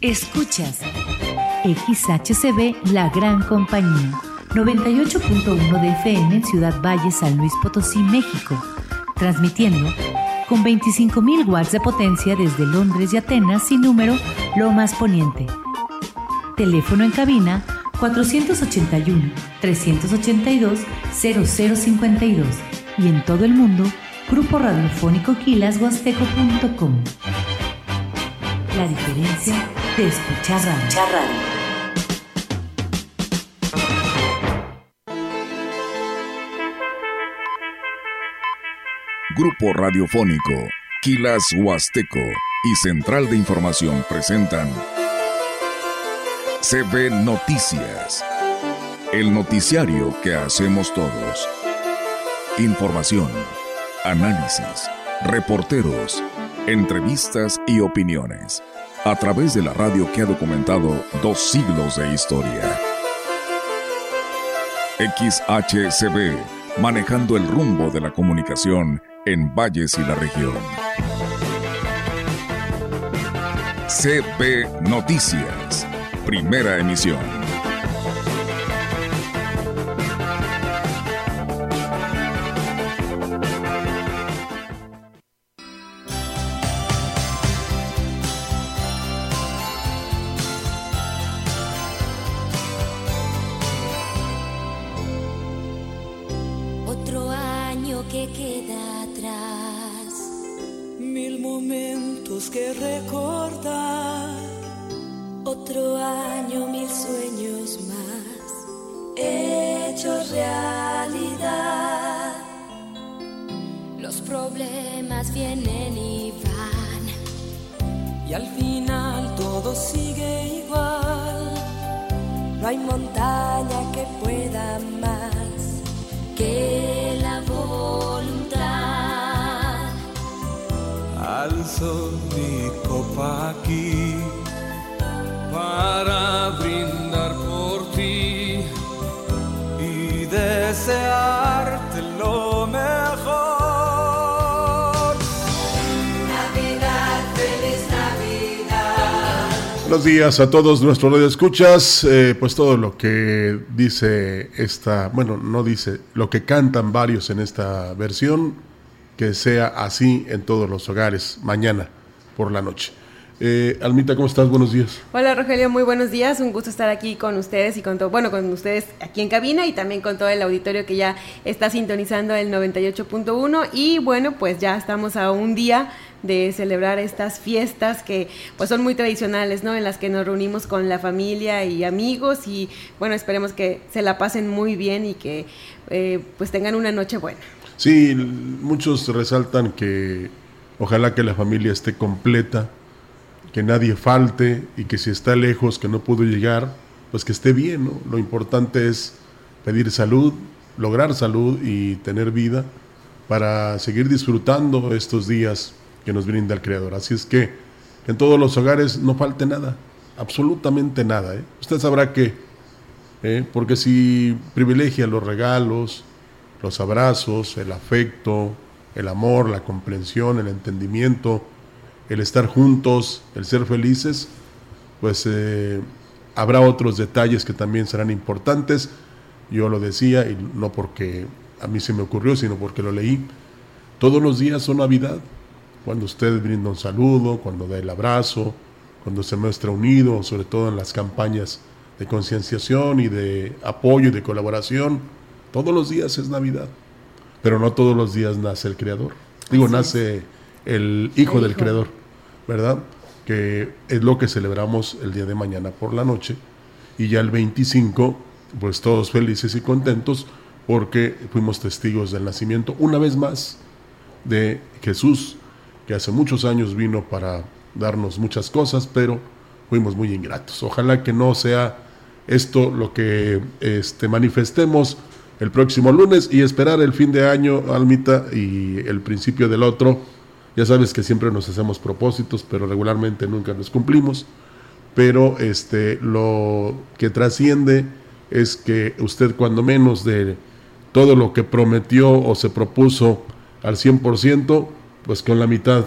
Escuchas XHCB La Gran Compañía, 98.1 de FM en Ciudad Valle, San Luis Potosí, México, transmitiendo con 25.000 watts de potencia desde Londres y Atenas sin número Lomas Poniente. Teléfono en cabina 481-382-0052 y en todo el mundo Grupo Radiofónico Quilashuasteco.com. La diferencia de escuchar radio. Grupo Radiofónico Quilas Huasteco y Central de Información presentan CB Noticias, el noticiario que hacemos todos. Información, análisis, reporteros, entrevistas y opiniones a través de la radio que ha documentado dos siglos de historia. XHCB, manejando el rumbo de la comunicación en Valles y la región. CB Noticias, primera emisión. realidad. Los problemas vienen y van, y al final todo sigue igual. No hay montaña que pueda más que la voluntad. Alzo mi copa aquí para brindar días a todos nuestros radioescuchas. Eh, pues todo lo que dice esta, bueno, no dice, lo que cantan varios en esta versión, que sea así en todos los hogares mañana por la noche. Eh, Almita, ¿cómo estás? Buenos días. Hola Rogelio, muy buenos días. Un gusto estar aquí con ustedes y con todo, bueno, con ustedes aquí en cabina y también con todo el auditorio que ya está sintonizando el 98.1. Y bueno, pues ya estamos a un día de celebrar estas fiestas que pues son muy tradicionales, ¿no? En las que nos reunimos con la familia y amigos y bueno, esperemos que se la pasen muy bien y que eh, pues tengan una noche buena. Sí, muchos resaltan que ojalá que la familia esté completa, que nadie falte y que si está lejos, que no pudo llegar, pues que esté bien, ¿no? Lo importante es pedir salud, lograr salud y tener vida para seguir disfrutando estos días que nos brinda el Creador. Así es que en todos los hogares no falte nada, absolutamente nada. ¿eh? Usted sabrá que, ¿eh? porque si privilegia los regalos, los abrazos, el afecto, el amor, la comprensión, el entendimiento, el estar juntos, el ser felices, pues eh, habrá otros detalles que también serán importantes. Yo lo decía, y no porque a mí se me ocurrió, sino porque lo leí. Todos los días son Navidad cuando usted brinda un saludo, cuando da el abrazo, cuando se muestra unido, sobre todo en las campañas de concienciación y de apoyo y de colaboración. Todos los días es Navidad, pero no todos los días nace el Creador. Digo, nace el Hijo del Creador, ¿verdad? Que es lo que celebramos el día de mañana por la noche. Y ya el 25, pues todos felices y contentos porque fuimos testigos del nacimiento una vez más de Jesús que hace muchos años vino para darnos muchas cosas, pero fuimos muy ingratos. Ojalá que no sea esto lo que este, manifestemos el próximo lunes y esperar el fin de año, Almita, y el principio del otro. Ya sabes que siempre nos hacemos propósitos, pero regularmente nunca los cumplimos. Pero este, lo que trasciende es que usted cuando menos de todo lo que prometió o se propuso al 100%, pues con la mitad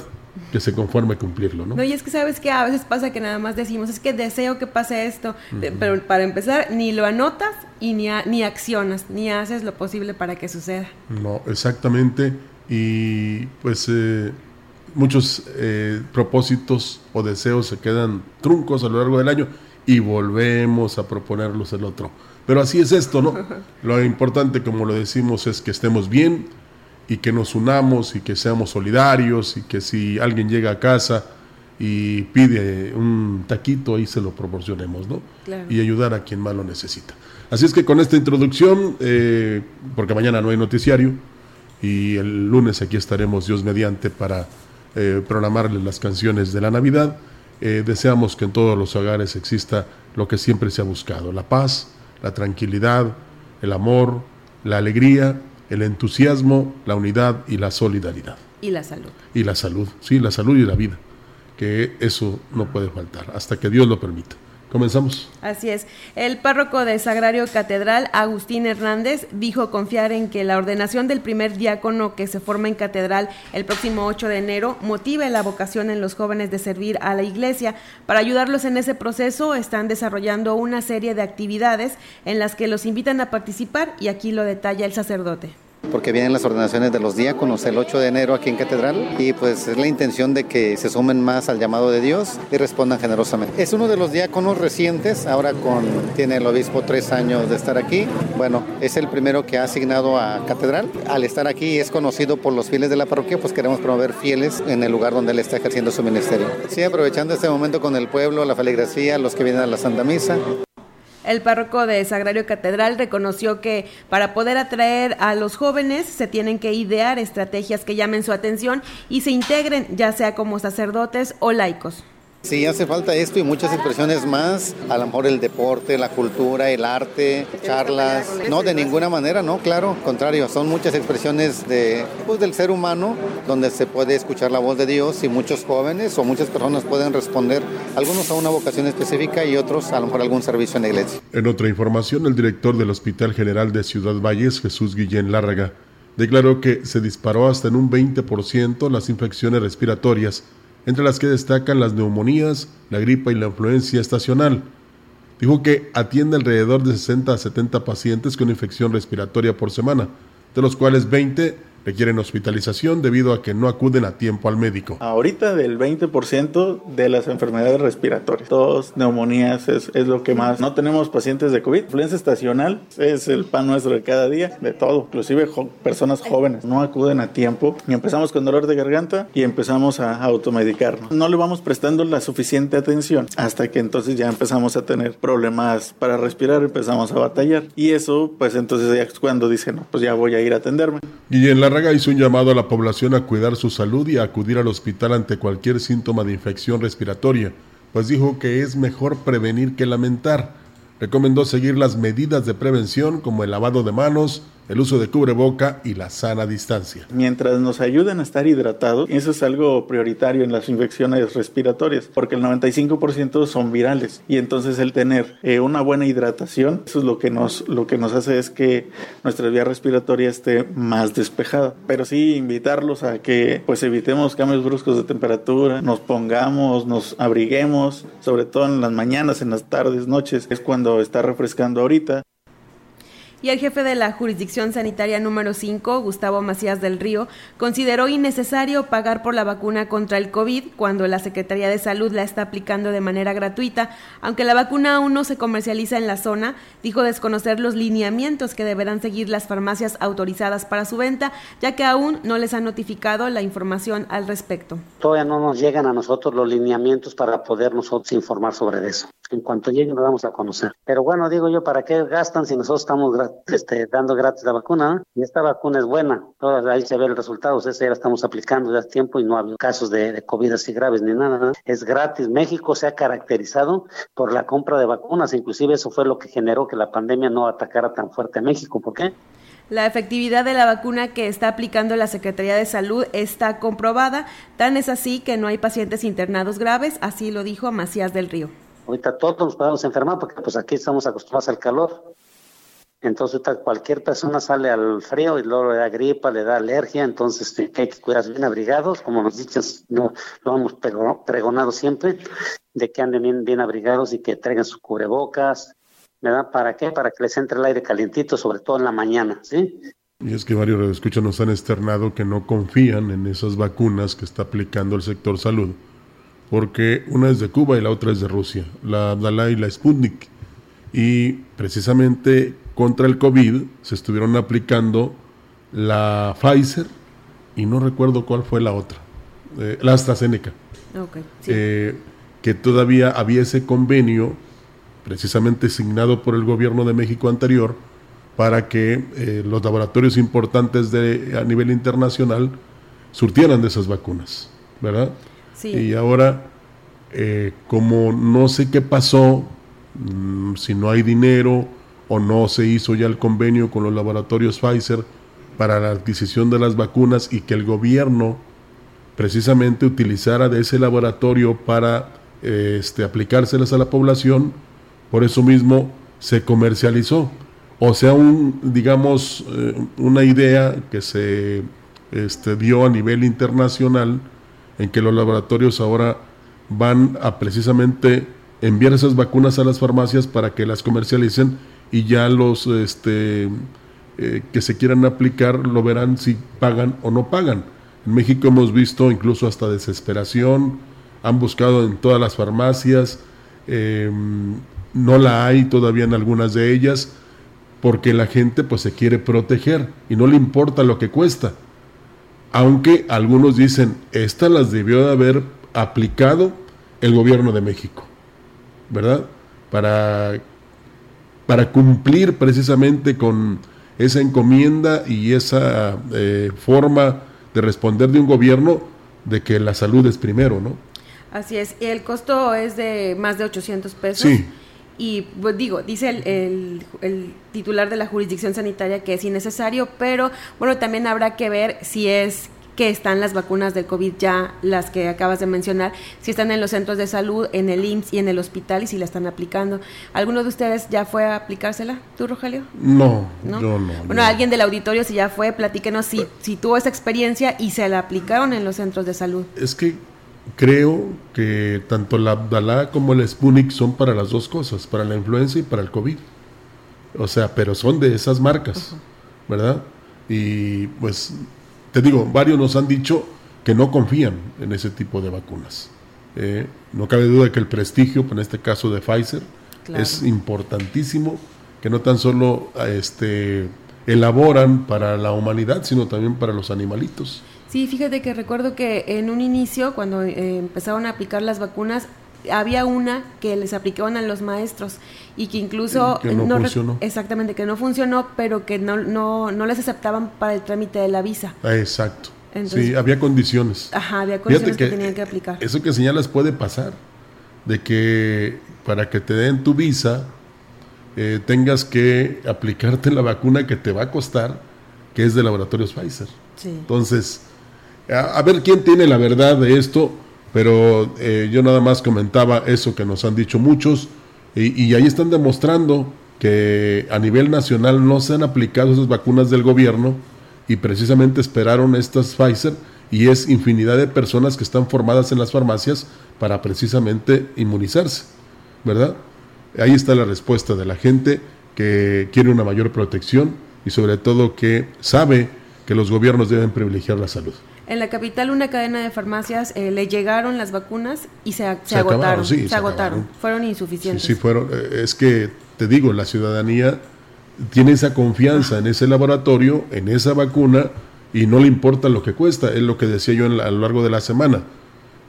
que se conforme cumplirlo, ¿no? No, y es que sabes que a veces pasa que nada más decimos, es que deseo que pase esto, pero para empezar ni lo anotas y ni, ni accionas, ni haces lo posible para que suceda. No, exactamente, y pues eh, muchos eh, propósitos o deseos se quedan truncos a lo largo del año y volvemos a proponerlos el otro. Pero así es esto, ¿no? Lo importante, como lo decimos, es que estemos bien, y que nos unamos y que seamos solidarios y que si alguien llega a casa y pide un taquito, ahí se lo proporcionemos, ¿no? Y ayudar a quien más lo necesita. Así es que con esta introducción, eh, porque mañana no hay noticiario y el lunes aquí estaremos Dios mediante para eh, programarles las canciones de la Navidad, eh, deseamos que en todos los hogares exista lo que siempre se ha buscado, la paz, la tranquilidad, el amor, la alegría el entusiasmo, la unidad y la solidaridad. Y la salud. Y la salud, sí, la salud y la vida, que eso no puede faltar, hasta que Dios lo permita. Comenzamos. Así es. El párroco de Sagrario Catedral, Agustín Hernández, dijo confiar en que la ordenación del primer diácono que se forma en Catedral el próximo 8 de enero motive la vocación en los jóvenes de servir a la iglesia. Para ayudarlos en ese proceso, están desarrollando una serie de actividades en las que los invitan a participar y aquí lo detalla el sacerdote porque vienen las ordenaciones de los diáconos el 8 de enero aquí en Catedral y pues es la intención de que se sumen más al llamado de Dios y respondan generosamente. Es uno de los diáconos recientes, ahora con tiene el obispo tres años de estar aquí. Bueno, es el primero que ha asignado a Catedral. Al estar aquí es conocido por los fieles de la parroquia, pues queremos promover fieles en el lugar donde él está ejerciendo su ministerio. Sí, aprovechando este momento con el pueblo, la feligresía, los que vienen a la Santa Misa, el párroco de Sagrario Catedral reconoció que para poder atraer a los jóvenes se tienen que idear estrategias que llamen su atención y se integren ya sea como sacerdotes o laicos. Sí, hace falta esto y muchas expresiones más, a lo mejor el deporte, la cultura, el arte, charlas, no, de ninguna manera, no, claro, contrario, son muchas expresiones de, pues, del ser humano donde se puede escuchar la voz de Dios y muchos jóvenes o muchas personas pueden responder, algunos a una vocación específica y otros a lo mejor algún servicio en la iglesia. En otra información, el director del Hospital General de Ciudad Valles, Jesús Guillén Lárraga, declaró que se disparó hasta en un 20% las infecciones respiratorias entre las que destacan las neumonías, la gripa y la influencia estacional. Dijo que atiende alrededor de 60 a 70 pacientes con infección respiratoria por semana, de los cuales 20 requieren hospitalización debido a que no acuden a tiempo al médico. Ahorita del 20% de las enfermedades respiratorias, tos, neumonías es, es, lo que más. No tenemos pacientes de COVID. Influencia estacional es el pan nuestro de cada día, de todo, inclusive personas jóvenes no acuden a tiempo y empezamos con dolor de garganta y empezamos a automedicarnos. No le vamos prestando la suficiente atención hasta que entonces ya empezamos a tener problemas para respirar, empezamos a batallar y eso pues entonces ya es cuando dicen, no, pues ya voy a ir a atenderme. Y en la hizo un llamado a la población a cuidar su salud y a acudir al hospital ante cualquier síntoma de infección respiratoria, pues dijo que es mejor prevenir que lamentar. Recomendó seguir las medidas de prevención como el lavado de manos, el uso de cubreboca y la sana distancia. Mientras nos ayuden a estar hidratados, eso es algo prioritario en las infecciones respiratorias, porque el 95% son virales y entonces el tener eh, una buena hidratación, eso es lo que nos lo que nos hace es que nuestra vía respiratoria esté más despejada. Pero sí invitarlos a que pues evitemos cambios bruscos de temperatura, nos pongamos, nos abriguemos, sobre todo en las mañanas, en las tardes, noches, es cuando está refrescando ahorita y el jefe de la jurisdicción sanitaria número 5, Gustavo Macías del Río, consideró innecesario pagar por la vacuna contra el COVID cuando la Secretaría de Salud la está aplicando de manera gratuita. Aunque la vacuna aún no se comercializa en la zona, dijo desconocer los lineamientos que deberán seguir las farmacias autorizadas para su venta, ya que aún no les han notificado la información al respecto. Todavía no nos llegan a nosotros los lineamientos para poder nosotros informar sobre eso. En cuanto lleguen, lo vamos a conocer. Pero bueno, digo yo, ¿para qué gastan si nosotros estamos este, dando gratis la vacuna? Y esta vacuna es buena. ahí se ve el resultado. Ese ya la estamos aplicando ya hace tiempo y no ha habido casos de, de COVID así graves ni nada. Es gratis. México se ha caracterizado por la compra de vacunas. Inclusive eso fue lo que generó que la pandemia no atacara tan fuerte a México. ¿Por qué? La efectividad de la vacuna que está aplicando la Secretaría de Salud está comprobada, tan es así que no hay pacientes internados graves, así lo dijo Macías del Río. Ahorita todos nos podemos enfermar porque pues aquí estamos acostumbrados al calor. Entonces cualquier persona sale al frío y luego le da gripa, le da alergia, entonces este, hay que cuidarse bien abrigados, como nos dices, no, lo hemos pregonado siempre, de que anden bien, bien abrigados y que traigan sus cubrebocas, ¿verdad? ¿Para qué? Para que les entre el aire calientito, sobre todo en la mañana, ¿sí? Y es que varios escuchan nos han externado que no confían en esas vacunas que está aplicando el sector salud, porque una es de Cuba y la otra es de Rusia, la Abdala y la Sputnik. Y precisamente contra el COVID se estuvieron aplicando la Pfizer y no recuerdo cuál fue la otra, eh, la AstraZeneca. Eh, que todavía había ese convenio precisamente signado por el gobierno de México anterior para que eh, los laboratorios importantes de, a nivel internacional surtieran de esas vacunas, ¿verdad? Y ahora, eh, como no sé qué pasó, mm, si no hay dinero o no se hizo ya el convenio con los laboratorios Pfizer para la adquisición de las vacunas y que el gobierno precisamente utilizara de ese laboratorio para eh, este, aplicárselas a la población, por eso mismo se comercializó. O sea, un, digamos, eh, una idea que se este, dio a nivel internacional en que los laboratorios ahora van a precisamente enviar esas vacunas a las farmacias para que las comercialicen y ya los este, eh, que se quieran aplicar lo verán si pagan o no pagan. En México hemos visto incluso hasta desesperación, han buscado en todas las farmacias, em, no la hay todavía en algunas de ellas, porque la gente pues se quiere proteger y no le importa lo que cuesta. Aunque algunos dicen, estas las debió de haber aplicado el gobierno de México, ¿verdad? Para, para cumplir precisamente con esa encomienda y esa eh, forma de responder de un gobierno de que la salud es primero, ¿no? Así es, y el costo es de más de 800 pesos. Sí. Y pues digo, dice el, el, titular de la jurisdicción sanitaria que es innecesario, pero bueno, también habrá que ver si es que están las vacunas del COVID ya, las que acabas de mencionar, si están en los centros de salud, en el IMSS y en el hospital y si la están aplicando. ¿Alguno de ustedes ya fue a aplicársela? ¿Tú, Rogelio? No, ¿No? yo no. Bueno, alguien del auditorio si ya fue, platíquenos si, si tuvo esa experiencia y se la aplicaron en los centros de salud. Es que creo que tanto la Abdalá como el Sputnik son para las dos cosas, para la influenza y para el COVID. O sea, pero son de esas marcas, ¿verdad? Y pues, te digo, varios nos han dicho que no confían en ese tipo de vacunas. Eh, no cabe duda que el prestigio, en este caso de Pfizer, es importantísimo, que no tan solo este, elaboran para la humanidad, sino también para los animalitos. Sí, fíjate que recuerdo que en un inicio, cuando eh, empezaron a aplicar las vacunas, había una que les aplicaban a los maestros y que incluso no, funcionó. exactamente que no funcionó pero que no, no, no les aceptaban para el trámite de la visa. Exacto. Sí había condiciones. ajá había condiciones que, tenían que aplicar. eso que señalas puede pasar de que para que te den tu visa eh, tengas que aplicarte la vacuna que te va a costar que es de laboratorios Pfizer. Sí. entonces a, ver quién tiene la verdad de esto, pero eh, yo nada más comentaba eso que nos han dicho muchos y, ahí están demostrando que a nivel nacional no se han aplicado esas vacunas del gobierno y precisamente esperaron estas Pfizer y es infinidad de personas que están formadas en las farmacias para precisamente inmunizarse, ¿verdad? Ahí está la respuesta de la gente que quiere una mayor protección y sobre todo que sabe que los gobiernos deben privilegiar la salud. En la capital, una cadena de farmacias eh, le llegaron las vacunas y se, agotaron. se, agotaron. Fueron insuficientes. Sí, fueron. Eh, es que, te digo, la ciudadanía tiene esa confianza en ese laboratorio, en esa vacuna, y no le importa lo que cuesta. Es lo que decía yo a lo largo de la semana.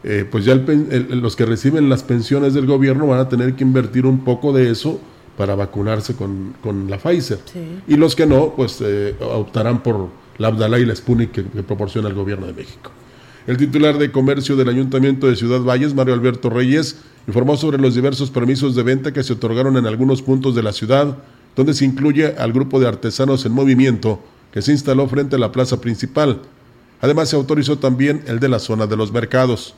Eh, pues ya los que reciben las pensiones del gobierno van a tener que invertir un poco de eso para vacunarse con, la Pfizer. Y los que no, pues optarán por la Abdalá y la Sputnik que, proporciona el gobierno de México. El titular de comercio del Ayuntamiento de Ciudad Valles, Mario Alberto Reyes, informó sobre los diversos permisos de venta que se otorgaron en algunos puntos de la ciudad, donde se incluye al grupo de artesanos en movimiento que se instaló frente a la plaza principal. Además, se autorizó también el de la zona de los mercados.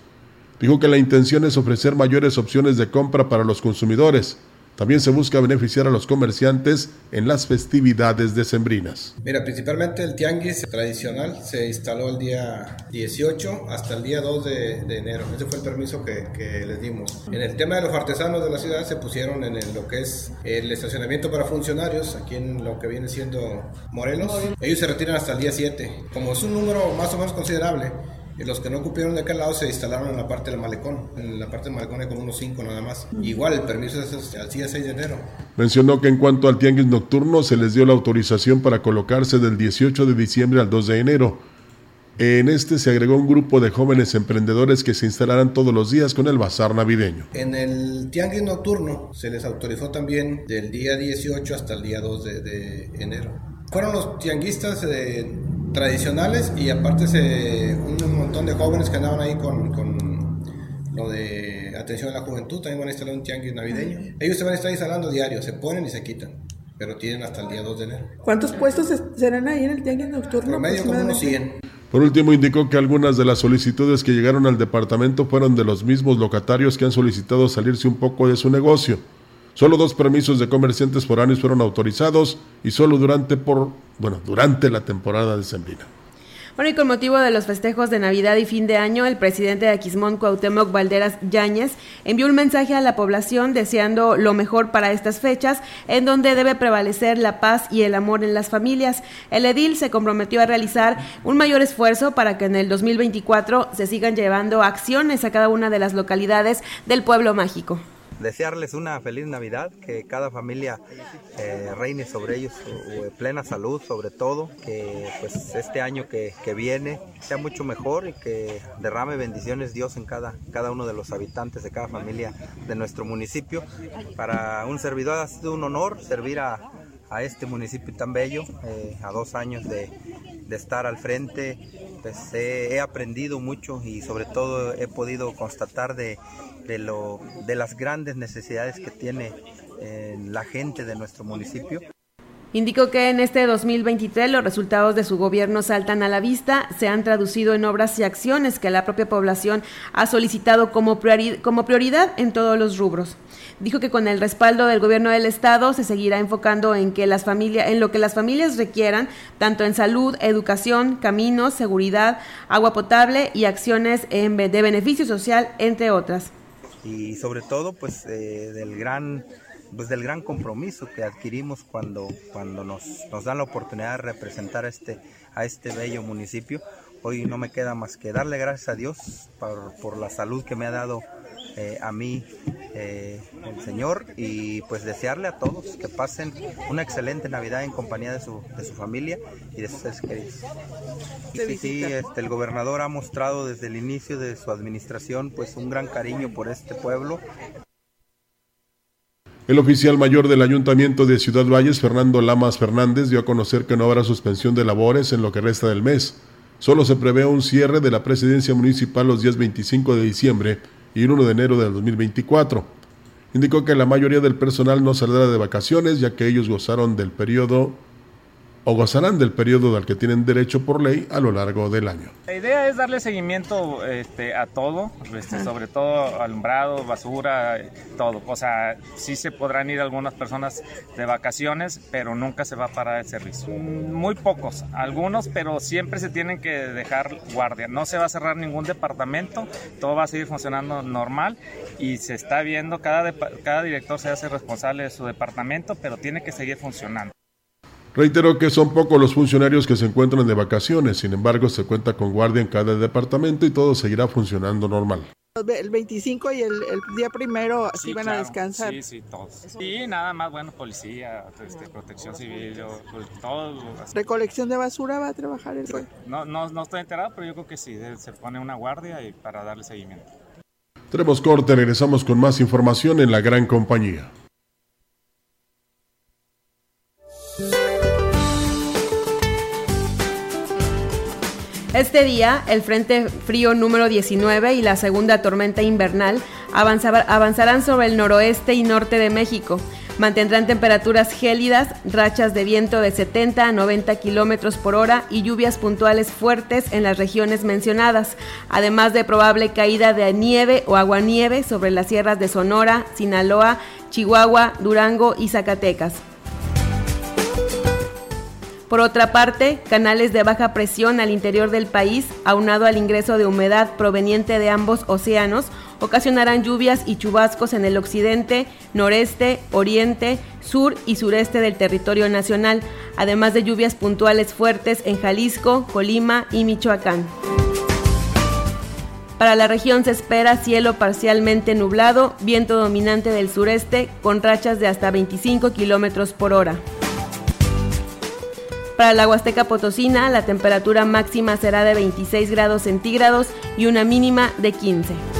Dijo que la intención es ofrecer mayores opciones de compra para los consumidores, También se busca beneficiar a los comerciantes en las festividades decembrinas. Mira, principalmente el tianguis tradicional se instaló el día 18 hasta el día 2 de, enero. Ese fue el permiso que, que, les dimos. En el tema de los artesanos de la ciudad se pusieron en lo que es el estacionamiento para funcionarios, aquí en lo que viene siendo Morelos. Ellos se retiran hasta el día 7. Como es un número más o menos considerable, y los que no cumplieron de aquel lado se instalaron en la parte del malecón. En la parte del malecón hay como unos cinco nada más. Igual el permiso es al día 6 de enero. Mencionó que en cuanto al tianguis nocturno se les dio la autorización para colocarse del 18 de diciembre al 2 de enero. En este se agregó un grupo de jóvenes emprendedores que se instalarán todos los días con el bazar navideño. En el tianguis nocturno se les autorizó también del día 18 hasta el día 2 de, enero. Fueron los tianguistas de tradicionales y aparte se, un montón de jóvenes que andaban ahí con, con lo de atención a la juventud, también van a instalar un tianguis navideño. Ellos se van a estar instalando diario, se ponen y se quitan, pero tienen hasta el día 2 de enero. ¿Cuántos puestos serán ahí en el tianguis nocturno? medio como unos 100. Por último, indicó que algunas de las solicitudes que llegaron al departamento fueron de los mismos locatarios que han solicitado salirse un poco de su negocio. Solo dos permisos de comerciantes foráneos fueron autorizados y solo durante por bueno, durante la temporada de sembrina. Bueno, y con motivo de los festejos de Navidad y fin de año, el presidente de Aquismón, Cuauhtémoc Valderas Yáñez, envió un mensaje a la población deseando lo mejor para estas fechas, en donde debe prevalecer la paz y el amor en las familias. El edil se comprometió a realizar un mayor esfuerzo para que en el 2024 se sigan llevando acciones a cada una de las localidades del pueblo mágico desearles una feliz Navidad, que cada familia eh, reine sobre ellos plena salud sobre todo, que pues este año que, viene sea mucho mejor y que derrame bendiciones Dios en cada, cada uno de los habitantes de cada familia de nuestro municipio. Para un servidor ha sido un honor servir a, este municipio tan bello, eh, a dos años de, estar al frente, pues he, he, aprendido mucho y sobre todo he podido constatar de, de, lo, de las grandes necesidades que tiene eh, la gente de nuestro municipio. Indicó que en este 2023 los resultados de su gobierno saltan a la vista, se han traducido en obras y acciones que la propia población ha solicitado como, como prioridad en todos los rubros. Dijo que con el respaldo del gobierno del estado se seguirá enfocando en que las familias, en lo que las familias requieran, tanto en salud, educación, caminos, seguridad, agua potable y acciones de beneficio social, entre otras y sobre todo pues eh, del gran pues del gran compromiso que adquirimos cuando, cuando nos, nos dan la oportunidad de representar a este, a este bello municipio. Hoy no me queda más que darle gracias a Dios por, por la salud que me ha dado eh, a mí eh, el Señor y pues desearle a todos que pasen una excelente Navidad en compañía de su, de su familia y de sus seres queridos. Sí, sí, este, el gobernador ha mostrado desde el inicio de su administración pues un gran cariño por este pueblo. El oficial mayor del Ayuntamiento de Ciudad Valles, Fernando Lamas Fernández, dio a conocer que no habrá suspensión de labores en lo que resta del mes. Solo se prevé un cierre de la presidencia municipal los días 25 de diciembre y 1 de enero del 2024. Indicó que la mayoría del personal no saldrá de vacaciones ya que ellos gozaron del periodo o gozarán del periodo al que tienen derecho por ley a lo largo del año. La idea es darle seguimiento este, a todo, este, sobre todo alumbrado, basura, todo. O sea, sí se podrán ir algunas personas de vacaciones, pero nunca se va a parar el servicio. Muy pocos, algunos, pero siempre se tienen que dejar guardia. No se va a cerrar ningún departamento, todo va a seguir funcionando normal y se está viendo, cada, cada director se hace responsable de su departamento, pero tiene que seguir funcionando. Reiteró que son pocos los funcionarios que se encuentran de vacaciones, sin embargo se cuenta con guardia en cada departamento y todo seguirá funcionando normal. El 25 y el, día primero sí, van a descansar. Sí, sí, todos. Sí, nada más, bueno, policía, este, protección civil, pues, todo. ¿Recolección de basura va a trabajar el güey? No, no, no estoy enterado, pero yo creo que sí, se pone una guardia y para darle seguimiento. Tenemos corte, regresamos con más información en la gran compañía. Este día, el Frente Frío número 19 y la segunda tormenta invernal avanzarán sobre el noroeste y norte de México. Mantendrán temperaturas gélidas, rachas de viento de 70 a 90 kilómetros por hora y lluvias puntuales fuertes en las regiones mencionadas, además de probable caída de nieve o aguanieve sobre las sierras de Sonora, Sinaloa, Chihuahua, Durango y Zacatecas. Por otra parte, canales de baja presión al interior del país, aunado al ingreso de humedad proveniente de ambos océanos, ocasionarán lluvias y chubascos en el occidente, noreste, oriente, sur y sureste del territorio nacional, además de lluvias puntuales fuertes en Jalisco, Colima y Michoacán. Para la región se espera cielo parcialmente nublado, viento dominante del sureste con rachas de hasta 25 kilómetros por hora. Para la Huasteca Potosina, la temperatura máxima será de 26 grados centígrados y una mínima de 15.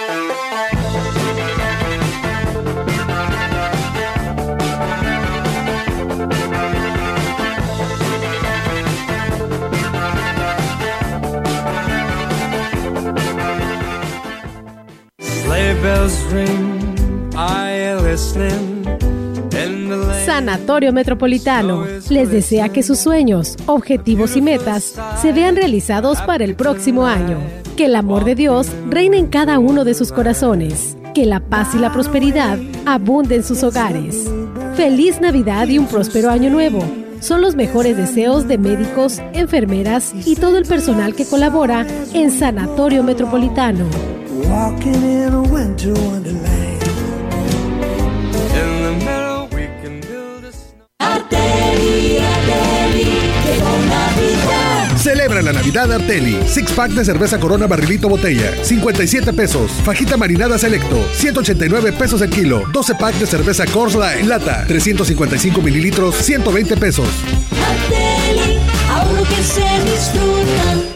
Sanatorio Metropolitano les desea que sus sueños, objetivos y metas se vean realizados para el próximo año. Que el amor de Dios reine en cada uno de sus corazones. Que la paz y la prosperidad abunden en sus hogares. Feliz Navidad y un próspero año nuevo. Son los mejores deseos de médicos, enfermeras y todo el personal que colabora en Sanatorio Metropolitano. Celebra la Navidad Arteli. Six pack de cerveza Corona Barrilito Botella, 57 pesos. Fajita marinada Selecto, 189 pesos el kilo. 12 pack de cerveza Coors Light lata, 355 mililitros, 120 pesos. Arteli, que se disfruta.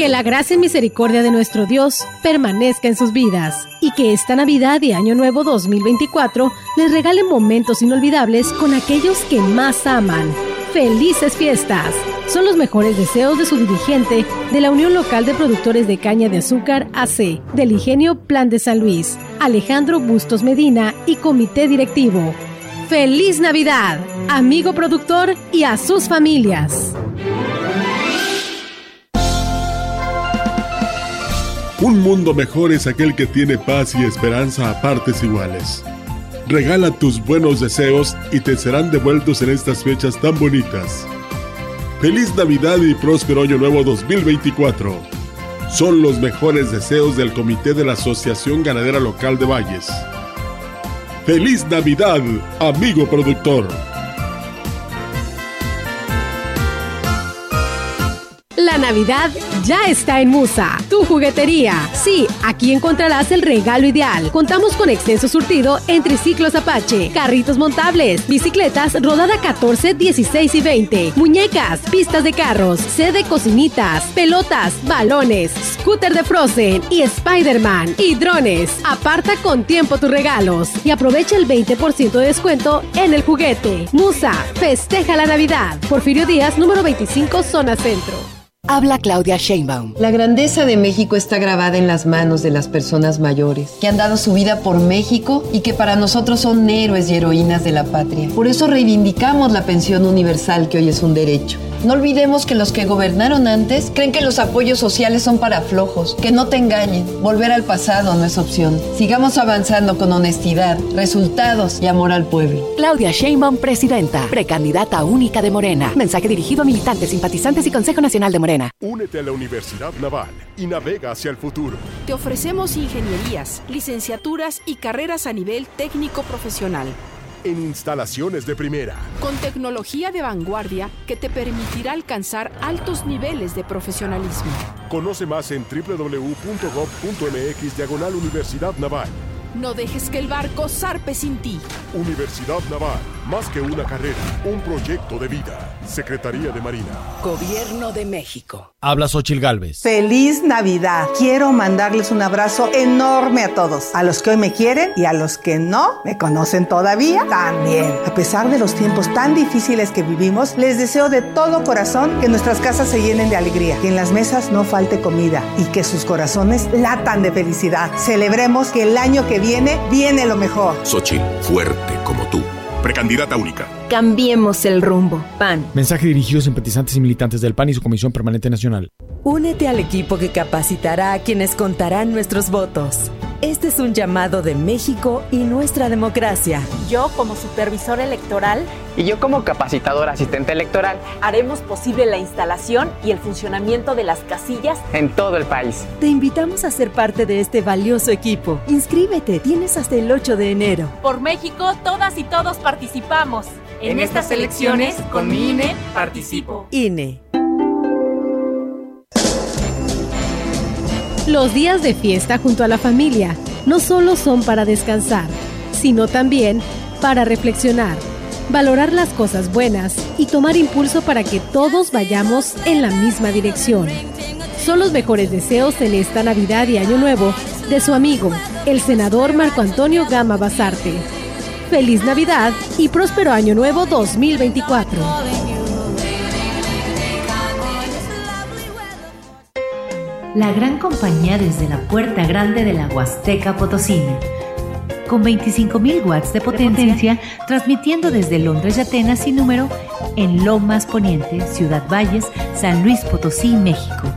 Que la gracia y misericordia de nuestro Dios permanezca en sus vidas y que esta Navidad y Año Nuevo 2024 les regalen momentos inolvidables con aquellos que más aman. ¡Felices fiestas! Son los mejores deseos de su dirigente de la Unión Local de Productores de Caña de Azúcar AC, del Ingenio Plan de San Luis, Alejandro Bustos Medina y Comité Directivo. ¡Feliz Navidad, amigo productor y a sus familias! Un mundo mejor es aquel que tiene paz y esperanza a partes iguales. Regala tus buenos deseos y te serán devueltos en estas fechas tan bonitas. Feliz Navidad y próspero Año Nuevo 2024. Son los mejores deseos del Comité de la Asociación Ganadera Local de Valles. Feliz Navidad, amigo productor. Navidad ya está en Musa, tu juguetería. Sí, aquí encontrarás el regalo ideal. Contamos con extenso surtido entre ciclos Apache, carritos montables, bicicletas rodada 14, 16 y 20, muñecas, pistas de carros, sede cocinitas, pelotas, balones, scooter de Frozen y Spider-Man y drones. Aparta con tiempo tus regalos y aprovecha el 20% de descuento en el juguete. Musa, festeja la Navidad. Porfirio Díaz, número 25, zona centro. Habla Claudia Sheinbaum. La grandeza de México está grabada en las manos de las personas mayores, que han dado su vida por México y que para nosotros son héroes y heroínas de la patria. Por eso reivindicamos la pensión universal que hoy es un derecho. No olvidemos que los que gobernaron antes creen que los apoyos sociales son para flojos, que no te engañen. Volver al pasado no es opción. Sigamos avanzando con honestidad, resultados y amor al pueblo. Claudia Sheinbaum, presidenta, precandidata única de Morena. Mensaje dirigido a militantes, simpatizantes y Consejo Nacional de Morena. Únete a la Universidad Naval y navega hacia el futuro. Te ofrecemos ingenierías, licenciaturas y carreras a nivel técnico profesional en instalaciones de primera. Con tecnología de vanguardia que te permitirá alcanzar altos niveles de profesionalismo. Conoce más en www.gov.mx Diagonal Universidad Naval. No dejes que el barco zarpe sin ti. Universidad Naval, más que una carrera, un proyecto de vida. Secretaría de Marina. Gobierno de México. Habla Xochil Gálvez. Feliz Navidad. Quiero mandarles un abrazo enorme a todos. A los que hoy me quieren y a los que no me conocen todavía también. A pesar de los tiempos tan difíciles que vivimos, les deseo de todo corazón que nuestras casas se llenen de alegría, que en las mesas no falte comida y que sus corazones latan de felicidad. Celebremos que el año que viene viene lo mejor. Xochil, fuerte como tú. Precandidata única. Cambiemos el rumbo. PAN. Mensaje dirigido a simpatizantes y militantes del PAN y su Comisión Permanente Nacional. Únete al equipo que capacitará a quienes contarán nuestros votos. Este es un llamado de México y nuestra democracia. Yo como supervisor electoral y yo como capacitador asistente electoral haremos posible la instalación y el funcionamiento de las casillas en todo el país. Te invitamos a ser parte de este valioso equipo. Inscríbete, tienes hasta el 8 de enero. Por México, todas y todos participamos. En, estas elecciones, con mi INE, participo. INE. Los días de fiesta junto a la familia no solo son para descansar, sino también para reflexionar, valorar las cosas buenas y tomar impulso para que todos vayamos en la misma dirección. Son los mejores deseos en esta Navidad y Año Nuevo de su amigo, el senador Marco Antonio Gama Basarte. Feliz Navidad y próspero Año Nuevo 2024. La gran compañía desde la puerta grande de la Huasteca Potosina. Con 25.000 watts de potencia, transmitiendo desde Londres y Atenas sin número en Lomas Poniente, Ciudad Valles, San Luis Potosí, México.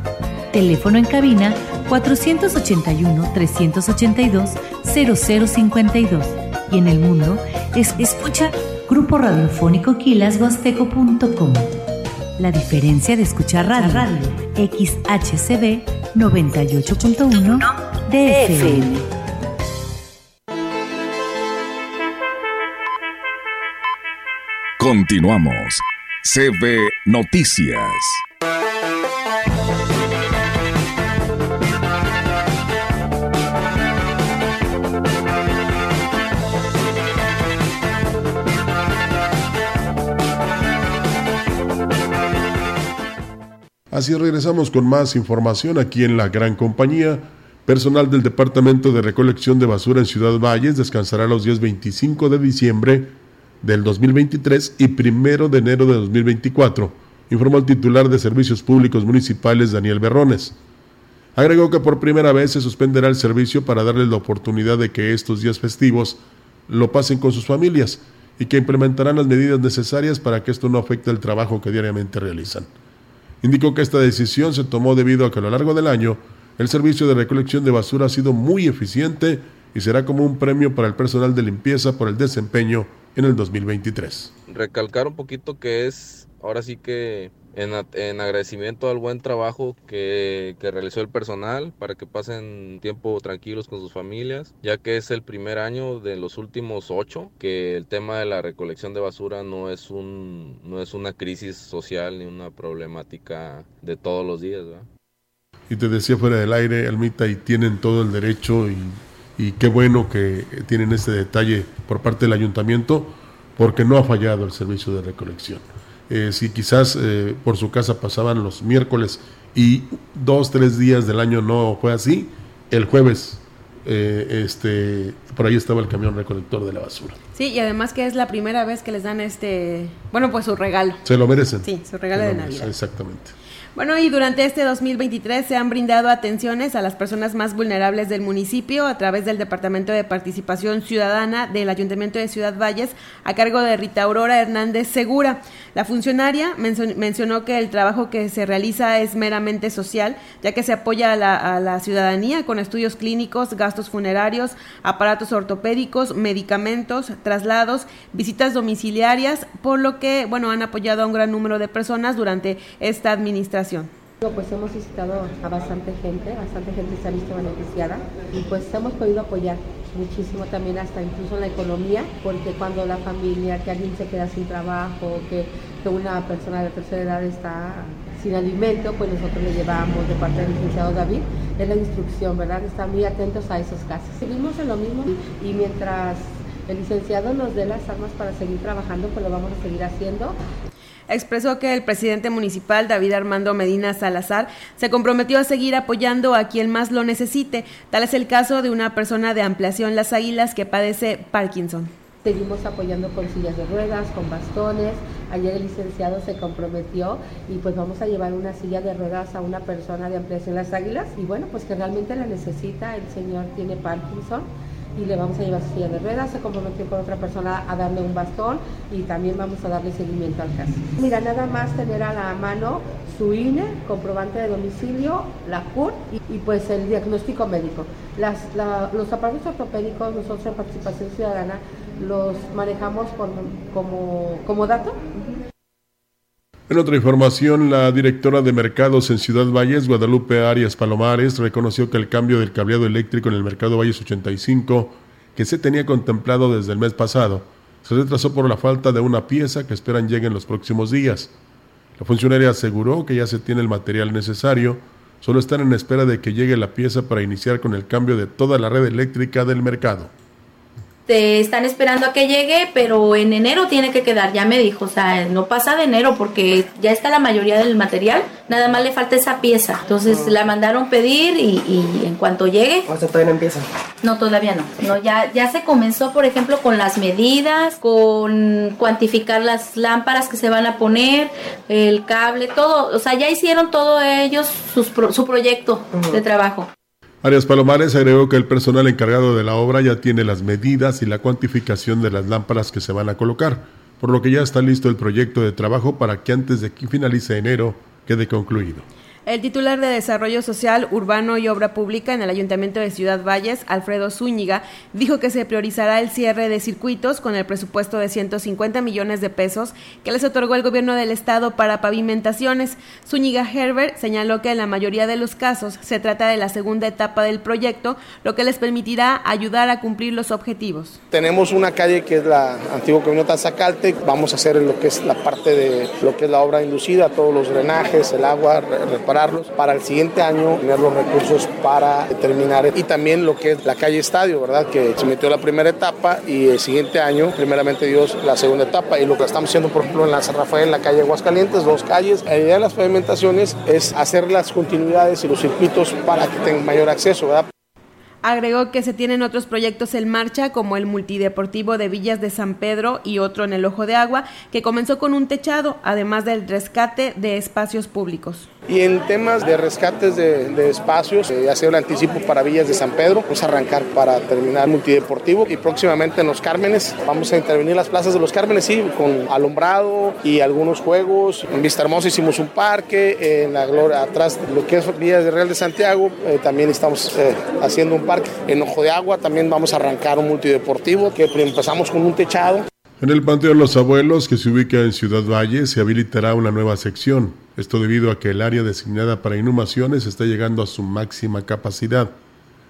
Teléfono en cabina 481-382-0052. Y en el mundo es escucha Grupo Radiofónico Quilashuasteco.com. La diferencia de escuchar radio, radio XHCB 98.1 DFM. Continuamos. CB Noticias. Así regresamos con más información aquí en la gran compañía. Personal del Departamento de Recolección de Basura en Ciudad Valles descansará los días 25 de diciembre del 2023 y 1 de enero de 2024, informó el titular de Servicios Públicos Municipales Daniel Berrones. Agregó que por primera vez se suspenderá el servicio para darles la oportunidad de que estos días festivos lo pasen con sus familias y que implementarán las medidas necesarias para que esto no afecte el trabajo que diariamente realizan. Indicó que esta decisión se tomó debido a que a lo largo del año el servicio de recolección de basura ha sido muy eficiente y será como un premio para el personal de limpieza por el desempeño en el 2023. Recalcar un poquito que es ahora sí que en, en agradecimiento al buen trabajo que, que, realizó el personal para que pasen tiempo tranquilos con sus familias, ya que es el primer año de los últimos ocho que el tema de la recolección de basura no es, un, no es una crisis social ni una problemática de todos los días. ¿verdad? Y te decía fuera del aire, Almita, y tienen todo el derecho y, y qué bueno que tienen este detalle por parte del ayuntamiento porque no ha fallado el servicio de recolección. Eh, si quizás eh, por su casa pasaban los miércoles y dos, tres días del año no fue así, el jueves eh, este, por ahí estaba el camión recolector de la basura. Sí, y además que es la primera vez que les dan este, bueno, pues su regalo. Se lo merecen. Sí, su regalo de Navidad. Exactamente. Bueno, y durante este 2023 se han brindado atenciones a las personas más vulnerables del municipio a través del Departamento de Participación Ciudadana del Ayuntamiento de Ciudad Valles a cargo de Rita Aurora Hernández Segura. La funcionaria mencionó que el trabajo que se realiza es meramente social, ya que se apoya a la, ciudadanía con estudios clínicos, gastos funerarios, aparatos ortopédicos, medicamentos, traslados, visitas domiciliarias, por lo que, bueno, han apoyado a un gran número de personas durante esta administración. Pues hemos visitado a bastante gente, bastante gente se ha visto beneficiada y pues hemos podido apoyar muchísimo también hasta incluso en la economía, porque cuando la familia, que alguien se queda sin trabajo, que, que una persona de tercera edad está sin alimento, pues nosotros le llevamos de parte del licenciado David, es la instrucción, ¿verdad? Están muy atentos a esos casos. Seguimos en lo mismo y, y mientras el licenciado nos dé las armas para seguir trabajando, pues lo vamos a seguir haciendo expresó que el presidente municipal David Armando Medina Salazar se comprometió a seguir apoyando a quien más lo necesite. Tal es el caso de una persona de ampliación Las Águilas que padece Parkinson. Seguimos apoyando con sillas de ruedas, con bastones. Ayer el licenciado se comprometió y pues vamos a llevar una silla de ruedas a una persona de ampliación Las Águilas y bueno, pues que realmente la necesita. El señor tiene Parkinson y le vamos a llevar su silla de ruedas, se comprometió con otra persona a darle un bastón y también vamos a darle seguimiento al caso. Mira, nada más tener a la mano su INE, comprobante de domicilio, la CUR y, y pues el diagnóstico médico. Las, la, los aparatos ortopédicos nosotros en Participación Ciudadana los manejamos como, como dato. En otra información, la directora de mercados en Ciudad Valles, Guadalupe Arias Palomares, reconoció que el cambio del cableado eléctrico en el mercado Valles 85, que se tenía contemplado desde el mes pasado, se retrasó por la falta de una pieza que esperan llegue en los próximos días. La funcionaria aseguró que ya se tiene el material necesario, solo están en espera de que llegue la pieza para iniciar con el cambio de toda la red eléctrica del mercado te están esperando a que llegue, pero en enero tiene que quedar, ya me dijo, o sea, no pasa de enero porque ya está la mayoría del material, nada más le falta esa pieza. Entonces la mandaron pedir y, y, en cuanto llegue... O sea, todavía no empieza. No, todavía no. no ya, ya se comenzó, por ejemplo, con las medidas, con cuantificar las lámparas que se van a poner, el cable, todo, o sea, ya hicieron todo ellos sus, su proyecto uh -huh. de trabajo. Arias Palomares agregó que el personal encargado de la obra ya tiene las medidas y la cuantificación de las lámparas que se van a colocar, por lo que ya está listo el proyecto de trabajo para que antes de que finalice enero quede concluido. El titular de Desarrollo Social, Urbano y Obra Pública en el Ayuntamiento de Ciudad Valles, Alfredo Zúñiga, dijo que se priorizará el cierre de circuitos con el presupuesto de 150 millones de pesos que les otorgó el gobierno del estado para pavimentaciones. Zúñiga Herbert señaló que en la mayoría de los casos se trata de la segunda etapa del proyecto, lo que les permitirá ayudar a cumplir los objetivos. Tenemos una calle que es la antigua Camino Tazacalte, vamos a hacer lo que es la parte de lo que es la obra inducida, todos los drenajes, el agua, para el siguiente año tener los recursos para terminar y también lo que es la calle Estadio, ¿verdad? Que se metió la primera etapa y el siguiente año, primeramente Dios, la segunda etapa y lo que estamos haciendo, por ejemplo, en la San Rafael, en la calle Aguascalientes, dos calles. La idea de las pavimentaciones es hacer las continuidades y los circuitos para que tengan mayor acceso, ¿verdad? Agregó que se tienen otros proyectos en marcha, como el multideportivo de Villas de San Pedro y otro en el Ojo de Agua, que comenzó con un techado, además del rescate de espacios públicos. Y en temas de rescates de, espacios, eh, ya el anticipo para Villas de San Pedro, vamos a arrancar para terminar multideportivo y próximamente en Los Cármenes vamos a intervenir las plazas de Los Cármenes, sí, con alumbrado y algunos juegos. En Vista Hermosa hicimos un parque, en la gloria, atrás de lo que es Villas de Real de Santiago, eh, también estamos eh, haciendo un parque. En Ojo de Agua también vamos a arrancar un multideportivo que empezamos con un techado. En el Panteón Los Abuelos, que se ubica en Ciudad Valle, se habilitará una nueva sección. Esto debido a que el área designada para inhumaciones está llegando a su máxima capacidad.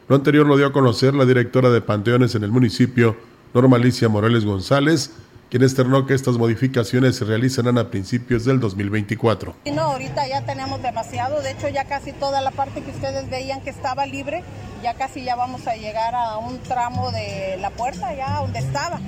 Lo anterior lo dio a conocer la directora de Panteones en el municipio, Norma Alicia Morales González, quien externó que estas modificaciones se realizarán a principios del 2024. No, ahorita ya tenemos demasiado, de hecho ya casi toda la parte que ustedes veían que estaba libre, ya casi ya vamos a llegar a un tramo de la puerta, ya donde estaba.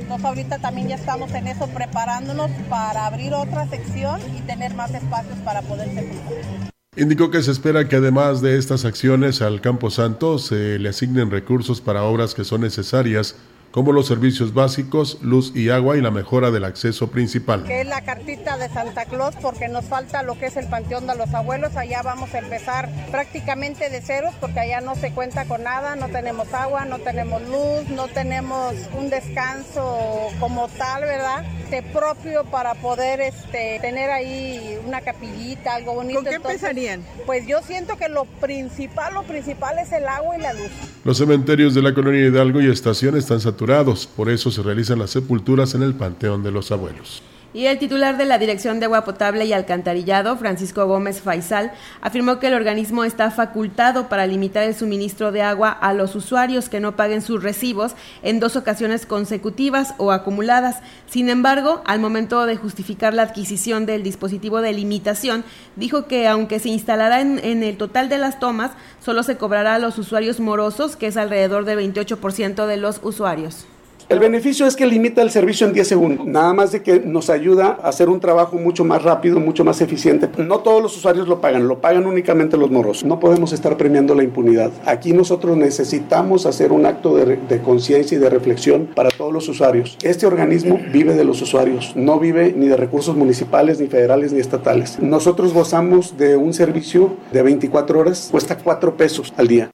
Entonces ahorita también ya estamos en eso preparándonos para abrir otra sección y tener más espacios para poder sepultar. Indicó que se espera que además de estas acciones al Campo Santo se le asignen recursos para obras que son necesarias como los servicios básicos, luz y agua y la mejora del acceso principal. Que es la cartita de Santa Claus porque nos falta lo que es el Panteón de los Abuelos, allá vamos a empezar prácticamente de ceros porque allá no se cuenta con nada, no tenemos agua, no tenemos luz, no tenemos un descanso como tal, ¿verdad? De propio para poder este, tener ahí una capillita, algo bonito. ¿Con qué Entonces, empezarían? Pues yo siento que lo principal, lo principal es el agua y la luz. Los cementerios de la colonia Hidalgo y Estación están saturados, por eso se realizan las sepulturas en el Panteón de los Abuelos. Y el titular de la Dirección de Agua Potable y Alcantarillado, Francisco Gómez Faisal, afirmó que el organismo está facultado para limitar el suministro de agua a los usuarios que no paguen sus recibos en dos ocasiones consecutivas o acumuladas. Sin embargo, al momento de justificar la adquisición del dispositivo de limitación, dijo que aunque se instalará en, en el total de las tomas, solo se cobrará a los usuarios morosos, que es alrededor del 28% de los usuarios. El beneficio es que limita el servicio en 10 segundos, nada más de que nos ayuda a hacer un trabajo mucho más rápido, mucho más eficiente. No todos los usuarios lo pagan, lo pagan únicamente los morros. No podemos estar premiando la impunidad. Aquí nosotros necesitamos hacer un acto de, de conciencia y de reflexión para todos los usuarios. Este organismo vive de los usuarios, no vive ni de recursos municipales, ni federales, ni estatales. Nosotros gozamos de un servicio de 24 horas, cuesta 4 pesos al día.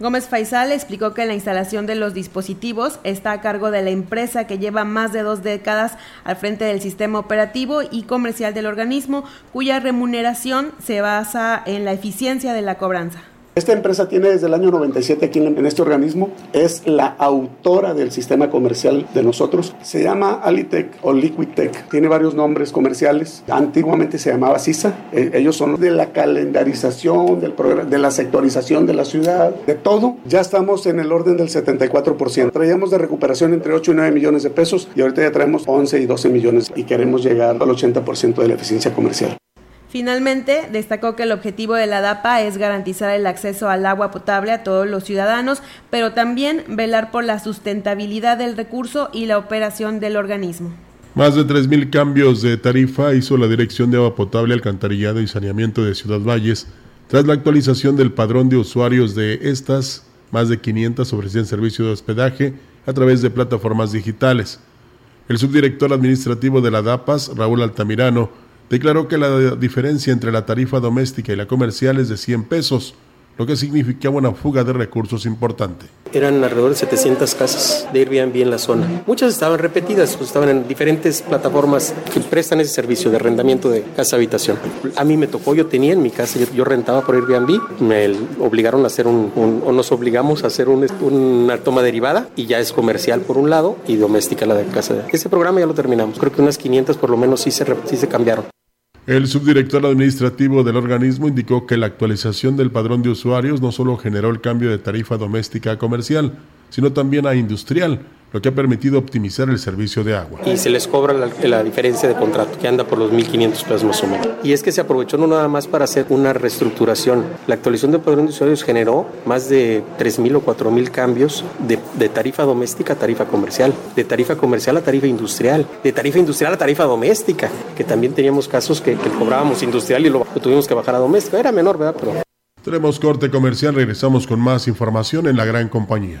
Gómez Faisal explicó que la instalación de los dispositivos está a cargo de la empresa que lleva más de dos décadas al frente del sistema operativo y comercial del organismo, cuya remuneración se basa en la eficiencia de la cobranza. Esta empresa tiene desde el año 97 aquí en este organismo, es la autora del sistema comercial de nosotros. Se llama Alitech o Liquidtech, tiene varios nombres comerciales. Antiguamente se llamaba CISA, eh, ellos son de la calendarización, del de la sectorización de la ciudad, de todo. Ya estamos en el orden del 74%. Traíamos de recuperación entre 8 y 9 millones de pesos y ahorita ya traemos 11 y 12 millones y queremos llegar al 80% de la eficiencia comercial. Finalmente, destacó que el objetivo de la DAPA es garantizar el acceso al agua potable a todos los ciudadanos, pero también velar por la sustentabilidad del recurso y la operación del organismo. Más de 3.000 cambios de tarifa hizo la Dirección de Agua Potable, Alcantarillado y Saneamiento de Ciudad Valles tras la actualización del padrón de usuarios de estas. Más de 500 ofrecían servicio de hospedaje a través de plataformas digitales. El subdirector administrativo de la DAPAS, Raúl Altamirano, declaró que la diferencia entre la tarifa doméstica y la comercial es de 100 pesos, lo que significaba una fuga de recursos importante. Eran alrededor de 700 casas de Airbnb en la zona. Muchas estaban repetidas, pues, estaban en diferentes plataformas que prestan ese servicio de arrendamiento de casa-habitación. A mí me tocó, yo tenía en mi casa, yo, rentaba por Airbnb, me obligaron a hacer un, o nos obligamos a hacer una toma derivada y ya es comercial por un lado y doméstica la de casa. Ese programa ya lo terminamos. Creo que unas 500 por lo menos sí se, sí se cambiaron. El subdirector administrativo del organismo indicó que la actualización del padrón de usuarios no solo generó el cambio de tarifa doméstica a comercial, sino también a industrial, lo que ha permitido optimizar el servicio de agua. Y se les cobra la, diferencia de contrato, que anda por los 1.500 pesos más o menos. Y es que se aprovechó no nada más para hacer una reestructuración. La actualización del padrón de usuarios generó más de 3.000 o 4.000 cambios de, tarifa doméstica a tarifa comercial, de tarifa comercial a tarifa industrial, de tarifa industrial a tarifa doméstica, que también teníamos casos que, que cobrábamos industrial y lo, lo tuvimos que bajar a doméstica. Era menor, ¿verdad? Pero... Tenemos corte comercial, regresamos con más información en la gran compañía.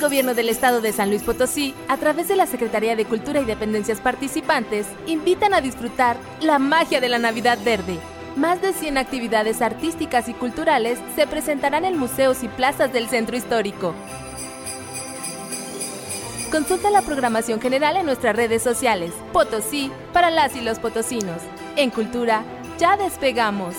Gobierno del estado de San Luis Potosí, a través de la Secretaría de Cultura y dependencias participantes, invitan a disfrutar la magia de la Navidad Verde. Más de 100 actividades artísticas y culturales se presentarán en museos y plazas del centro histórico. Consulta la programación general en nuestras redes sociales. Potosí para las y los potosinos. En Cultura, ya despegamos.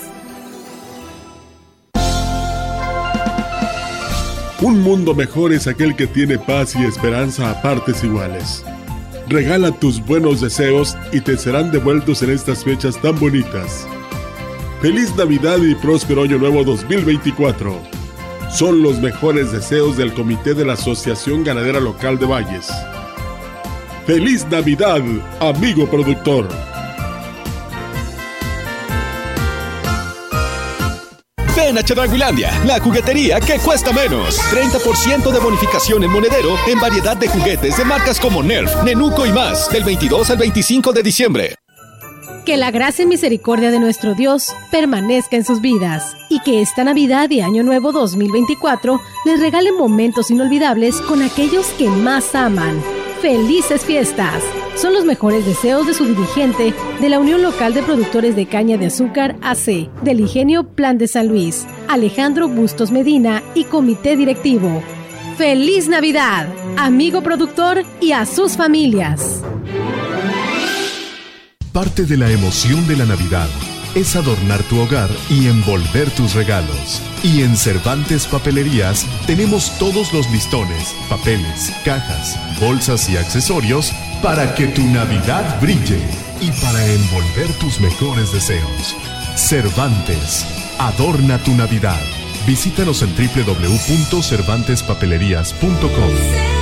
Un mundo mejor es aquel que tiene paz y esperanza a partes iguales. Regala tus buenos deseos y te serán devueltos en estas fechas tan bonitas. Feliz Navidad y próspero Año Nuevo 2024. Son los mejores deseos del Comité de la Asociación Ganadera Local de Valles. Feliz Navidad, amigo productor. Ven a la juguetería que cuesta menos. 30% de bonificación en monedero en variedad de juguetes de marcas como Nerf, Nenuco y más, del 22 al 25 de diciembre. Que la gracia y misericordia de nuestro Dios permanezca en sus vidas y que esta Navidad y Año Nuevo 2024 les regalen momentos inolvidables con aquellos que más aman. ¡Felices fiestas! Son los mejores deseos de su dirigente de la Unión Local de Productores de Caña de Azúcar AC, del Ingenio Plan de San Luis, Alejandro Bustos Medina y Comité Directivo. ¡Feliz Navidad! Amigo productor y a sus familias. Parte de la emoción de la Navidad es adornar tu hogar y envolver tus regalos. Y en Cervantes Papelerías tenemos todos los listones, papeles, cajas, bolsas y accesorios para que tu Navidad brille y para envolver tus mejores deseos. Cervantes, adorna tu Navidad. Visítanos en www.cervantespapelerías.com.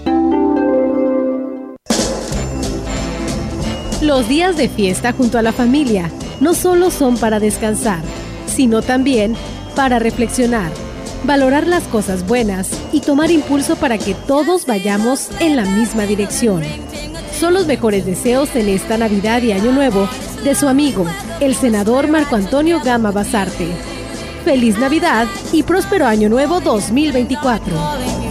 Los días de fiesta junto a la familia no solo son para descansar, sino también para reflexionar, valorar las cosas buenas y tomar impulso para que todos vayamos en la misma dirección. Son los mejores deseos en esta Navidad y Año Nuevo de su amigo, el senador Marco Antonio Gama Basarte. Feliz Navidad y próspero Año Nuevo 2024.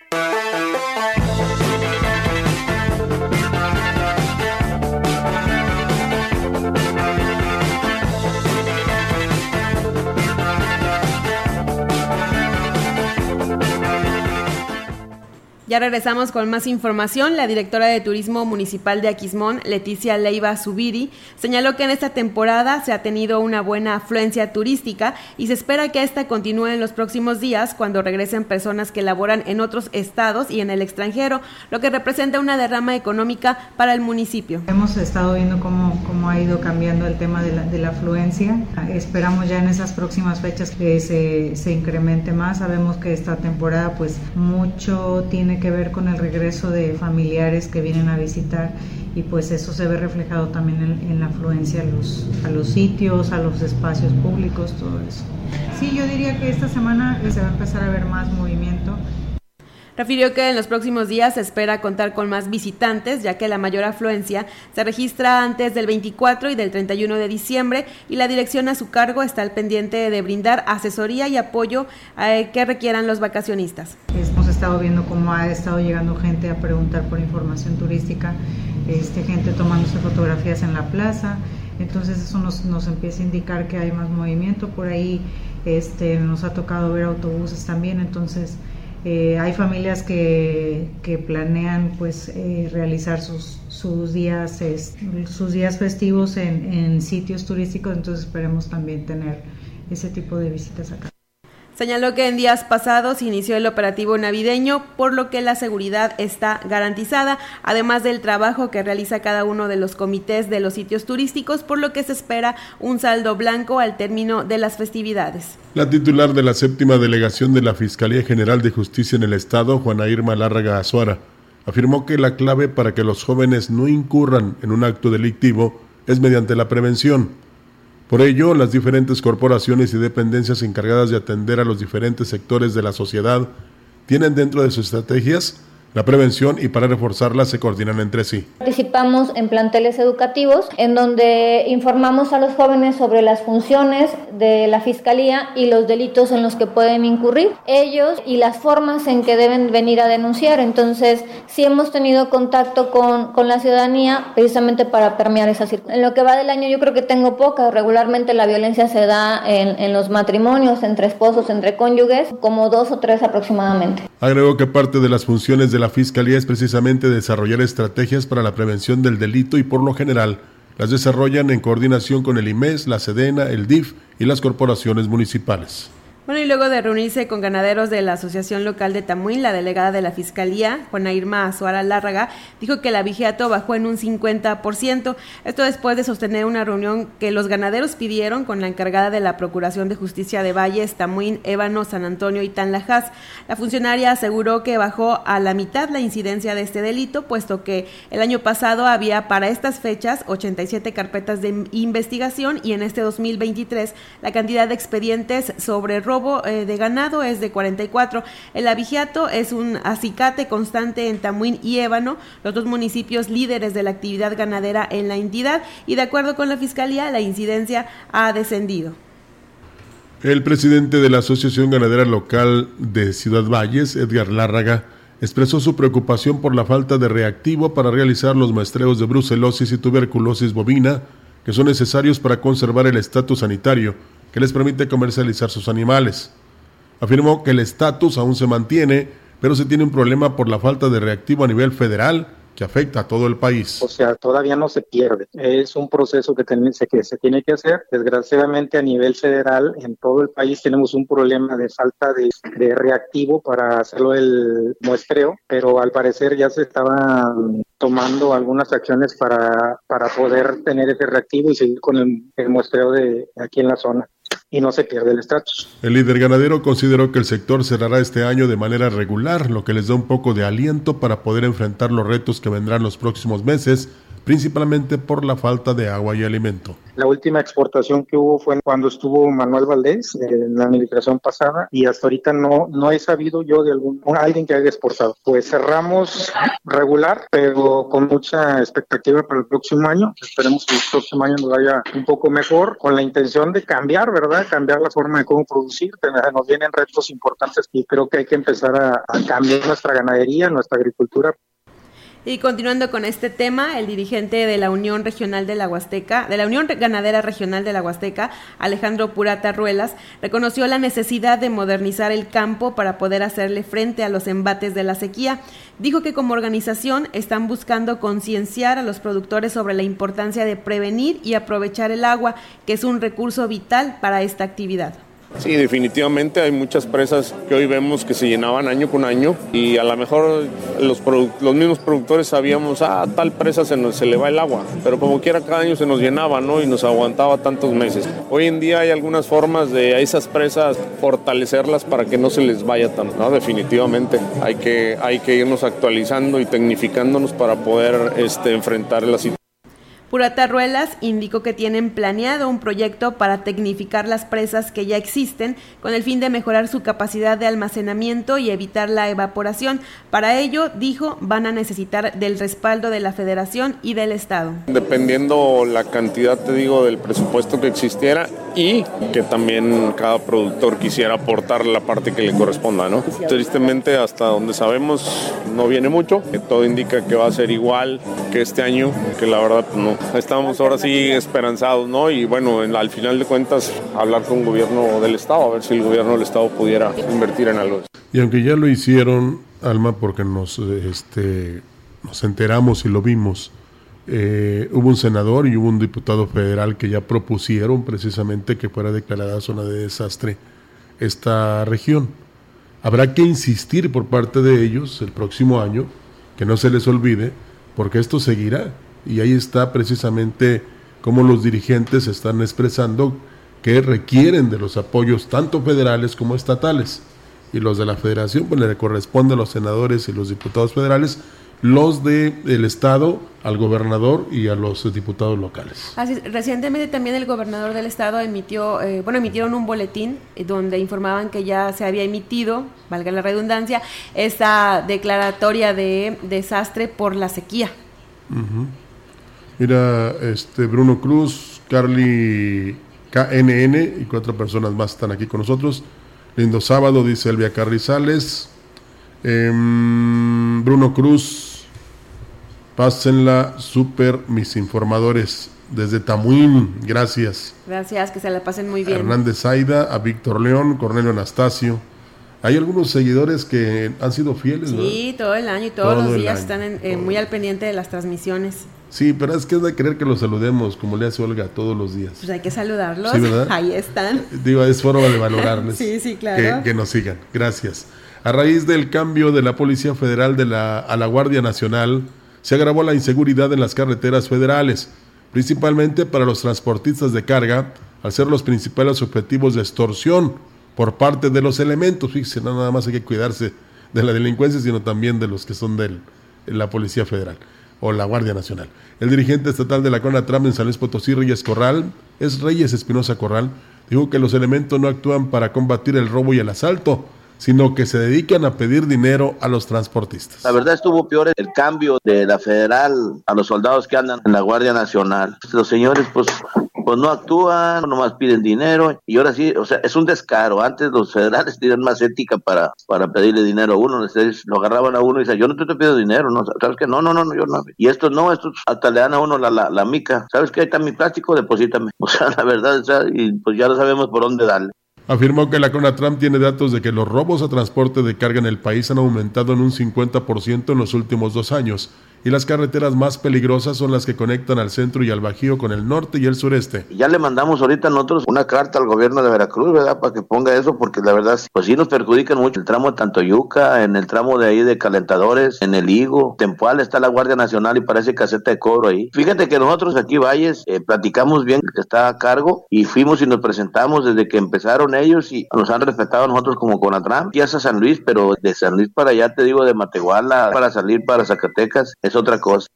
Ya regresamos con más información. La directora de Turismo Municipal de Aquismón, Leticia Leiva Subiri, señaló que en esta temporada se ha tenido una buena afluencia turística y se espera que esta continúe en los próximos días cuando regresen personas que laboran en otros estados y en el extranjero, lo que representa una derrama económica para el municipio. Hemos estado viendo cómo, cómo ha ido cambiando el tema de la, de la afluencia. Esperamos ya en esas próximas fechas que se, se incremente más. Sabemos que esta temporada pues mucho tiene que ver con el regreso de familiares que vienen a visitar y pues eso se ve reflejado también en, en la afluencia a los, a los sitios, a los espacios públicos, todo eso. Sí, yo diría que esta semana se va a empezar a ver más movimiento. Refirió que en los próximos días se espera contar con más visitantes, ya que la mayor afluencia se registra antes del 24 y del 31 de diciembre y la dirección a su cargo está al pendiente de brindar asesoría y apoyo eh, que requieran los vacacionistas. Hemos estado viendo cómo ha estado llegando gente a preguntar por información turística, este, gente tomándose fotografías en la plaza. entonces eso nos, nos empieza a indicar que hay más movimiento por ahí, este, nos ha tocado ver autobuses también, entonces eh, hay familias que, que planean pues eh, realizar sus, sus, días, sus días festivos en, en sitios turísticos, entonces esperemos también tener ese tipo de visitas acá. Señaló que en días pasados inició el operativo navideño, por lo que la seguridad está garantizada, además del trabajo que realiza cada uno de los comités de los sitios turísticos, por lo que se espera un saldo blanco al término de las festividades. La titular de la séptima delegación de la Fiscalía General de Justicia en el Estado, Juana Irma Lárraga Azuara, afirmó que la clave para que los jóvenes no incurran en un acto delictivo es mediante la prevención por ello, las diferentes corporaciones y dependencias encargadas de atender a los diferentes sectores de la sociedad tienen dentro de sus estrategias la prevención y para reforzarla se coordinan entre sí. Participamos en planteles educativos en donde informamos a los jóvenes sobre las funciones de la Fiscalía y los delitos en los que pueden incurrir ellos y las formas en que deben venir a denunciar. Entonces, sí hemos tenido contacto con, con la ciudadanía precisamente para permear esa situación. En lo que va del año yo creo que tengo poca. Regularmente la violencia se da en, en los matrimonios, entre esposos, entre cónyuges, como dos o tres aproximadamente. Agregó que parte de las funciones de la Fiscalía es precisamente desarrollar estrategias para la prevención del delito y por lo general las desarrollan en coordinación con el IMES, la SEDENA, el DIF y las corporaciones municipales. Bueno, y luego de reunirse con ganaderos de la Asociación Local de Tamuín, la delegada de la Fiscalía, Juana Irma Azuara Lárraga, dijo que la vigiato bajó en un 50%. Esto después de sostener una reunión que los ganaderos pidieron con la encargada de la Procuración de Justicia de Valles, Tamuín, Ébano, San Antonio y Tanlajas. La funcionaria aseguró que bajó a la mitad la incidencia de este delito, puesto que el año pasado había para estas fechas 87 carpetas de investigación y en este 2023 la cantidad de expedientes sobre robo eh, de ganado es de 44. El abigiato es un acicate constante en Tamuín y Ébano, los dos municipios líderes de la actividad ganadera en la entidad, y de acuerdo con la Fiscalía, la incidencia ha descendido. El presidente de la Asociación Ganadera Local de Ciudad Valles, Edgar Lárraga, expresó su preocupación por la falta de reactivo para realizar los muestreos de brucelosis y tuberculosis bovina que son necesarios para conservar el estatus sanitario que les permite comercializar sus animales. Afirmó que el estatus aún se mantiene, pero se tiene un problema por la falta de reactivo a nivel federal que afecta a todo el país. O sea, todavía no se pierde. Es un proceso que, que se tiene que hacer. Desgraciadamente a nivel federal, en todo el país tenemos un problema de falta de, de reactivo para hacerlo el muestreo, pero al parecer ya se estaban tomando algunas acciones para, para poder tener ese reactivo y seguir con el, el muestreo de aquí en la zona y no se pierde el estatus. El líder ganadero consideró que el sector cerrará este año de manera regular, lo que les da un poco de aliento para poder enfrentar los retos que vendrán los próximos meses principalmente por la falta de agua y alimento. La última exportación que hubo fue cuando estuvo Manuel Valdés en la administración pasada y hasta ahorita no, no he sabido yo de algún alguien que haya exportado. Pues cerramos regular, pero con mucha expectativa para el próximo año. Esperemos que el próximo año nos vaya un poco mejor con la intención de cambiar, ¿verdad? Cambiar la forma de cómo producir. Nos vienen retos importantes y creo que hay que empezar a, a cambiar nuestra ganadería, nuestra agricultura y continuando con este tema, el dirigente de la Unión Regional de la de la Unión Ganadera Regional de la Huasteca, Alejandro Purata Ruelas, reconoció la necesidad de modernizar el campo para poder hacerle frente a los embates de la sequía. Dijo que como organización están buscando concienciar a los productores sobre la importancia de prevenir y aprovechar el agua, que es un recurso vital para esta actividad. Sí, definitivamente hay muchas presas que hoy vemos que se llenaban año con año y a lo mejor los, los mismos productores sabíamos, ah, tal presa se, nos, se le va el agua, pero como quiera cada año se nos llenaba, ¿no? Y nos aguantaba tantos meses. Hoy en día hay algunas formas de a esas presas fortalecerlas para que no se les vaya tanto, ¿no? Definitivamente hay que, hay que irnos actualizando y tecnificándonos para poder este, enfrentar la situación. Ruelas indicó que tienen planeado un proyecto para tecnificar las presas que ya existen con el fin de mejorar su capacidad de almacenamiento y evitar la evaporación. Para ello, dijo, van a necesitar del respaldo de la Federación y del Estado. Dependiendo la cantidad, te digo, del presupuesto que existiera y que también cada productor quisiera aportar la parte que le corresponda, ¿no? Tristemente, hasta donde sabemos, no viene mucho. Todo indica que va a ser igual que este año, que la verdad no, estamos ahora sí esperanzados, ¿no? Y bueno, al final de cuentas, hablar con el gobierno del Estado, a ver si el gobierno del Estado pudiera invertir en algo. Y aunque ya lo hicieron, Alma, porque nos, este, nos enteramos y lo vimos, eh, hubo un senador y hubo un diputado federal que ya propusieron precisamente que fuera declarada zona de desastre esta región. Habrá que insistir por parte de ellos el próximo año, que no se les olvide, porque esto seguirá. Y ahí está precisamente cómo los dirigentes están expresando que requieren de los apoyos tanto federales como estatales. Y los de la federación, pues le corresponde a los senadores y los diputados federales, los del el Estado, al gobernador y a los diputados locales. Así, recientemente también el gobernador del Estado emitió, eh, bueno, emitieron un boletín eh, donde informaban que ya se había emitido, valga la redundancia, esta declaratoria de desastre por la sequía. Mira, este Bruno Cruz, Carly KNN y cuatro personas más están aquí con nosotros. Lindo sábado, dice Elvia Carrizales. Em, Bruno Cruz, Pásenla super mis informadores desde Tamuín, gracias. Gracias, que se la pasen muy bien. Hernández Aida, a Víctor León, Cornelio Anastasio. Hay algunos seguidores que han sido fieles, Sí, todo el año y todos los días están eh, muy al pendiente de las transmisiones. Sí, pero es que es de querer que los saludemos, como le hace Olga todos los días. Pues hay que saludarlos. Ahí están. Digo, es forma de valorarles. sí, sí, claro. Que, nos sigan. Gracias. A raíz del cambio de la Policía Federal de la, a la Guardia Nacional, se agravó la inseguridad en las carreteras federales, principalmente para los transportistas de carga, al ser los principales objetivos de extorsión por parte de los elementos. Fíjense, no nada más hay que cuidarse de la delincuencia, sino también de los que son de la Policía Federal o la Guardia Nacional. El dirigente estatal de la CONATRAM en San Luis Potosí, Reyes Corral, es Reyes Espinosa Corral, dijo que los elementos no actúan para combatir el robo y el asalto, sino que se dedican a pedir dinero a los transportistas. La verdad estuvo peor el cambio de la federal a los soldados que andan en la Guardia Nacional. Los señores pues pues no actúan, nomás piden dinero y ahora sí, o sea, es un descaro. Antes los federales tenían más ética para, para pedirle dinero a uno, lo agarraban a uno y decían, yo no te, pido dinero, no, ¿sabes qué? No, no, no, yo no. Y esto no, esto hasta le dan a uno la, la, mica, ¿sabes qué? Ahí está mi plástico, deposítame. O sea, la verdad, o sea, y pues ya no sabemos por dónde darle. Afirmó que la CONATRAM tiene datos de que los robos a transporte de carga en el país han aumentado en un 50% en los últimos dos años y las carreteras más peligrosas son las que conectan al centro y al Bajío con el norte y el sureste. Ya le mandamos ahorita nosotros una carta al gobierno de Veracruz, ¿verdad? Para que ponga eso, porque la verdad, pues sí nos perjudican mucho el tramo de Tantoyuca, en el tramo de ahí de Calentadores, en el Higo, Tempoal está la Guardia Nacional y parece caseta de cobro ahí. Fíjate que nosotros aquí Valles eh, platicamos bien que está a cargo y fuimos y nos presentamos desde que empezaron ellos y nos han respetado nosotros como Conatram, y hasta San Luis, pero de San Luis para allá te digo de Matehuala para salir para Zacatecas otra cosa.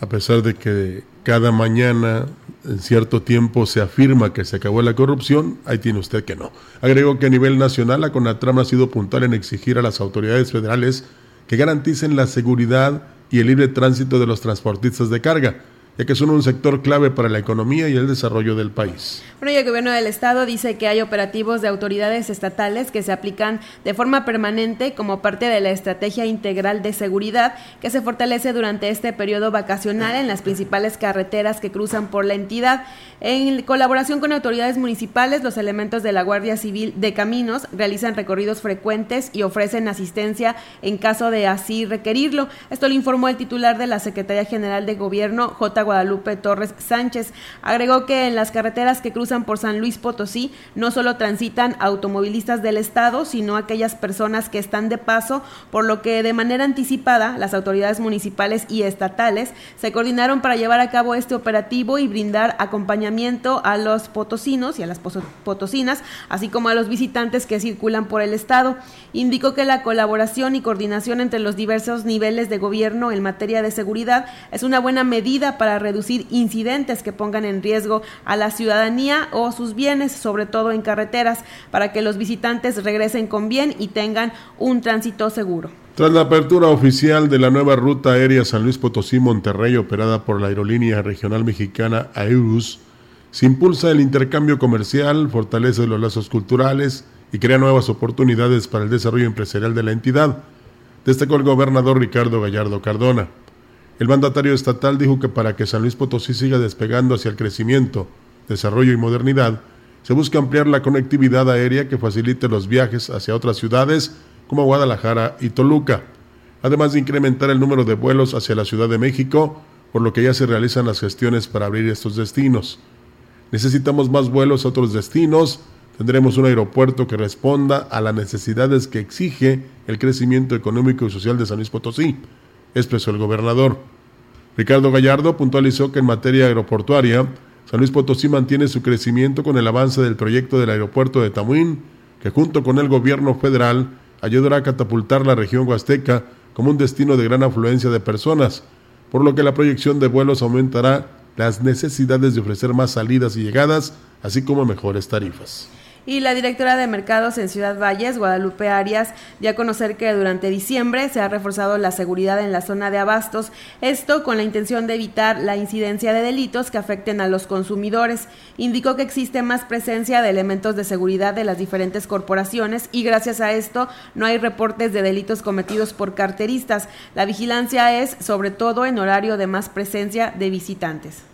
A pesar de que cada mañana en cierto tiempo se afirma que se acabó la corrupción, ahí tiene usted que no. Agregó que a nivel nacional la CONATRAM ha sido puntual en exigir a las autoridades federales que garanticen la seguridad y el libre tránsito de los transportistas de carga, ya que son un sector clave para la economía y el desarrollo del país. Bueno, y el gobierno del estado dice que hay operativos de autoridades estatales que se aplican de forma permanente como parte de la estrategia integral de seguridad que se fortalece durante este periodo vacacional en las principales carreteras que cruzan por la entidad. En colaboración con autoridades municipales, los elementos de la Guardia Civil de Caminos realizan recorridos frecuentes y ofrecen asistencia en caso de así requerirlo. Esto lo informó el titular de la Secretaría General de Gobierno, J. Guadalupe Torres Sánchez. Agregó que en las carreteras que cruzan por San Luis Potosí no solo transitan automovilistas del Estado, sino aquellas personas que están de paso, por lo que de manera anticipada las autoridades municipales y estatales se coordinaron para llevar a cabo este operativo y brindar acompañamiento a los potosinos y a las potosinas, así como a los visitantes que circulan por el Estado. Indicó que la colaboración y coordinación entre los diversos niveles de gobierno en materia de seguridad es una buena medida para reducir incidentes que pongan en riesgo a la ciudadanía o sus bienes, sobre todo en carreteras, para que los visitantes regresen con bien y tengan un tránsito seguro. Tras la apertura oficial de la nueva ruta aérea San Luis Potosí-Monterrey operada por la aerolínea regional mexicana Aerus, se impulsa el intercambio comercial, fortalece los lazos culturales y crea nuevas oportunidades para el desarrollo empresarial de la entidad, destacó el gobernador Ricardo Gallardo Cardona. El mandatario estatal dijo que para que San Luis Potosí siga despegando hacia el crecimiento, desarrollo y modernidad, se busca ampliar la conectividad aérea que facilite los viajes hacia otras ciudades como Guadalajara y Toluca, además de incrementar el número de vuelos hacia la Ciudad de México, por lo que ya se realizan las gestiones para abrir estos destinos. Necesitamos más vuelos a otros destinos, tendremos un aeropuerto que responda a las necesidades que exige el crecimiento económico y social de San Luis Potosí, expresó el gobernador. Ricardo Gallardo puntualizó que en materia aeroportuaria, San Luis Potosí mantiene su crecimiento con el avance del proyecto del aeropuerto de Tamuín, que junto con el gobierno federal ayudará a catapultar la región huasteca como un destino de gran afluencia de personas, por lo que la proyección de vuelos aumentará las necesidades de ofrecer más salidas y llegadas, así como mejores tarifas. Y la directora de mercados en Ciudad Valles, Guadalupe Arias, dio a conocer que durante diciembre se ha reforzado la seguridad en la zona de abastos, esto con la intención de evitar la incidencia de delitos que afecten a los consumidores. Indicó que existe más presencia de elementos de seguridad de las diferentes corporaciones y gracias a esto no hay reportes de delitos cometidos por carteristas. La vigilancia es sobre todo en horario de más presencia de visitantes.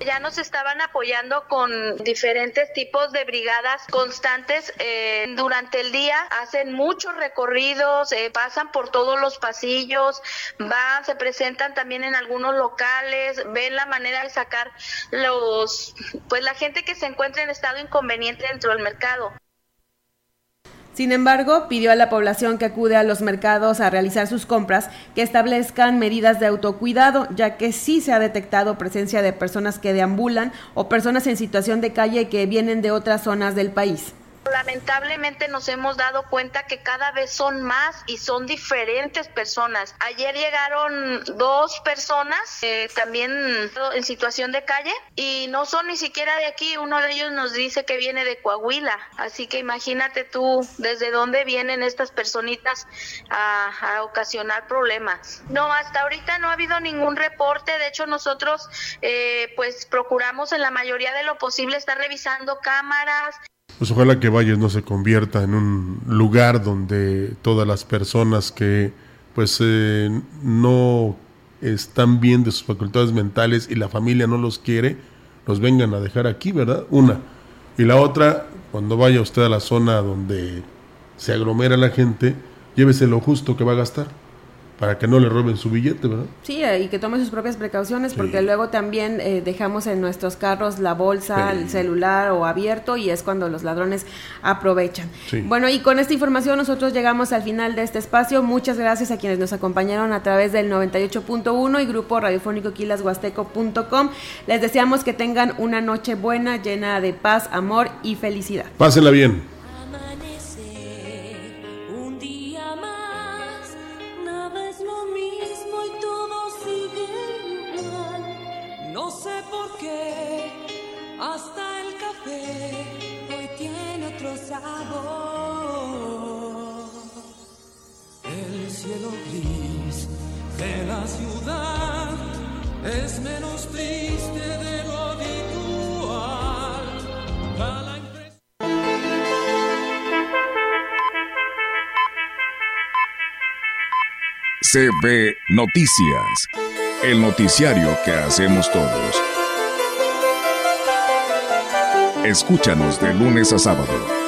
Ya nos estaban apoyando con diferentes tipos de brigadas constantes eh, durante el día. Hacen muchos recorridos, eh, pasan por todos los pasillos, van, se presentan también en algunos locales, ven la manera de sacar los, pues la gente que se encuentra en estado inconveniente dentro del mercado. Sin embargo, pidió a la población que acude a los mercados a realizar sus compras que establezcan medidas de autocuidado, ya que sí se ha detectado presencia de personas que deambulan o personas en situación de calle que vienen de otras zonas del país. Lamentablemente nos hemos dado cuenta que cada vez son más y son diferentes personas. Ayer llegaron dos personas eh, también en situación de calle y no son ni siquiera de aquí. Uno de ellos nos dice que viene de Coahuila. Así que imagínate tú desde dónde vienen estas personitas a, ocasionar problemas. No, hasta ahorita no ha habido ningún reporte. De hecho, nosotros eh, pues procuramos en la mayoría de lo posible estar revisando cámaras pues ojalá que Valles no se convierta en un lugar donde todas las personas que pues eh, no están bien de sus facultades mentales y la familia no los quiere, los vengan a dejar aquí, ¿verdad? Una. Y la otra, cuando vaya usted a la zona donde se aglomera la gente, llévese lo justo que va a gastar para que no le roben su billete, ¿verdad? Sí, y que tome sus propias precauciones, porque luego también eh, dejamos en nuestros carros la bolsa, el celular o abierto, y es cuando los ladrones aprovechan. Bueno, y con esta información nosotros llegamos al final de este espacio. Muchas gracias a quienes nos acompañaron a través del 98.1 y grupo radiofónico quilashuasteco.com. Les deseamos que tengan una noche buena, llena de paz, amor y felicidad. Pásenla bien. El cielo gris de la ciudad es menos triste de lo habitual. CB Noticias, el noticiario que hacemos todos. Escúchanos de lunes a sábado.